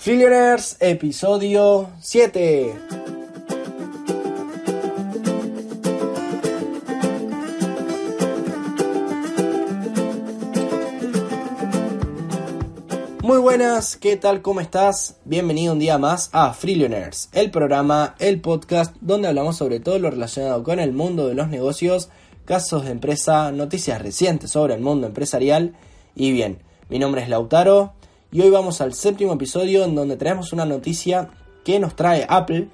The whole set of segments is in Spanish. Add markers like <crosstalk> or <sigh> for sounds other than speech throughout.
Fillioners, episodio 7. Muy buenas, ¿qué tal? ¿Cómo estás? Bienvenido un día más a Freelioners, el programa, el podcast donde hablamos sobre todo lo relacionado con el mundo de los negocios, casos de empresa, noticias recientes sobre el mundo empresarial y bien, mi nombre es Lautaro y hoy vamos al séptimo episodio en donde traemos una noticia que nos trae Apple.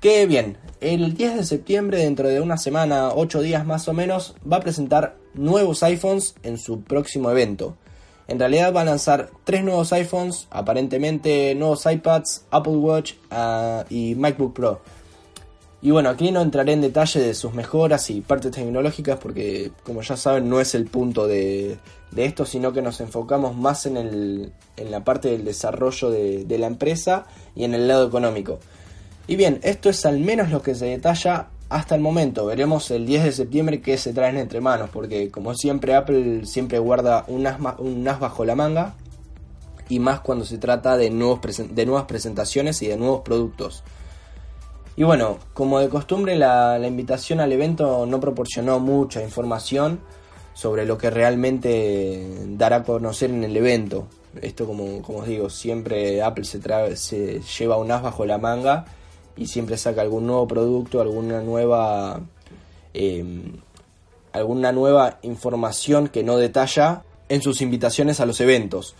Que bien, el 10 de septiembre, dentro de una semana, 8 días más o menos, va a presentar nuevos iPhones en su próximo evento. En realidad va a lanzar tres nuevos iPhones, aparentemente nuevos iPads, Apple Watch uh, y MacBook Pro. Y bueno, aquí no entraré en detalle de sus mejoras y partes tecnológicas porque como ya saben no es el punto de, esto, sino que nos enfocamos más en, el, en la parte del desarrollo de, de la empresa y en el lado económico. Y bien, esto es al menos lo que se detalla hasta el momento. Veremos el 10 de septiembre qué se traen entre manos, porque como siempre Apple siempre guarda un as, un as bajo la manga y más cuando se trata de, nuevos de nuevas presentaciones y de nuevos productos. Y bueno, como de costumbre la, invitación al evento no proporcionó mucha información sobre lo que realmente dará a conocer en el evento. Esto como, como os digo, siempre Apple se, se lleva un as bajo la manga y siempre saca algún nuevo producto, alguna nueva, em, alguna nueva información que no detalla en sus invitaciones a los eventos.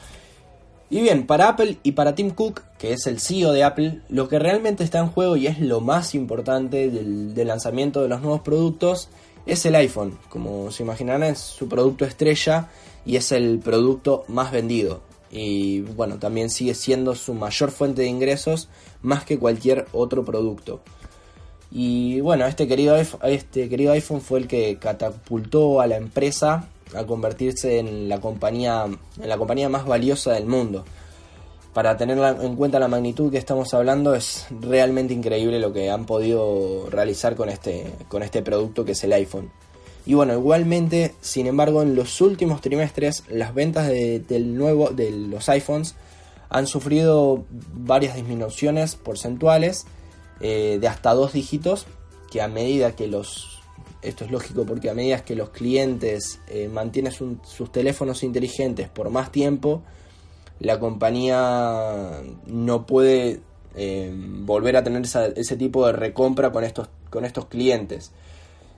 Y bien, para Apple y para Tim Cook, que es el CEO de Apple, lo que realmente está en juego y es lo más importante del, lanzamiento de los nuevos productos es el iPhone. Como se imaginarán, es su producto estrella y es el producto más vendido. Y bueno, también sigue siendo su mayor fuente de ingresos más que cualquier otro producto. Y bueno, este querido, este querido iPhone fue el que catapultó a la empresa a convertirse en la compañía, en la compañía más valiosa del mundo. Para tener en cuenta la magnitud que estamos hablando, es realmente increíble lo que han podido realizar con este, con este producto que es el iPhone. Y bueno, igualmente, sin embargo, en los últimos trimestres, las ventas de, del nuevo, de los iPhones han sufrido varias disminuciones porcentuales eh, de hasta dos dígitos, que a medida que los esto es lógico porque a medida que los clientes eh, mantienen sus teléfonos inteligentes por más tiempo, la compañía no puede eh, volver a tener ese tipo de recompra con estos, con estos clientes.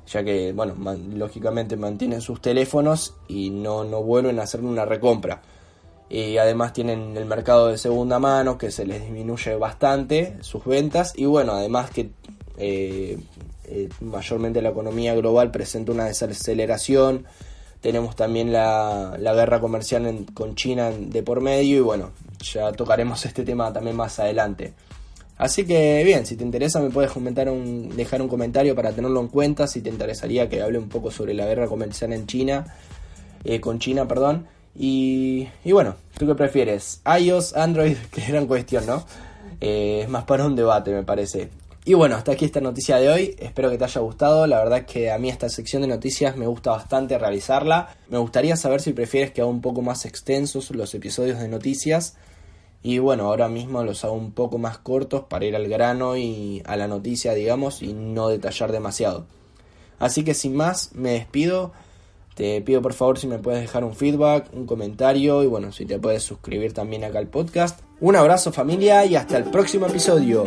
Ya que, bueno, lógicamente mantienen sus teléfonos y no, no vuelven a hacer una recompra. Y además tienen el mercado de segunda mano que se les disminuye bastante sus ventas. Y bueno, además que eh, eh, mayormente la economía global presenta una desaceleración. Tenemos también la, guerra comercial con China de por medio y bueno, ya tocaremos este tema también más adelante. Así que bien, si te interesa me puedes comentar un, dejar un comentario para tenerlo en cuenta, si te interesaría que hable un poco sobre la guerra comercial en China, eh, con China, perdón. Y, bueno, ¿tú qué prefieres? iOS, Android, <laughs> que gran cuestión, ¿no? Es más para un debate, me parece. Y bueno, hasta aquí esta noticia de hoy. Espero que te haya gustado. La verdad es que a mí esta sección de noticias me gusta bastante realizarla. Me gustaría saber si prefieres que haga un poco más extensos los episodios de noticias. Y bueno, ahora mismo los hago un poco más cortos para ir al grano y a la noticia, digamos, y no detallar demasiado. Así que sin más, me despido. Te pido por favor si me puedes dejar un feedback, un comentario y bueno, si te puedes suscribir también acá al podcast. Un abrazo familia y hasta el próximo episodio.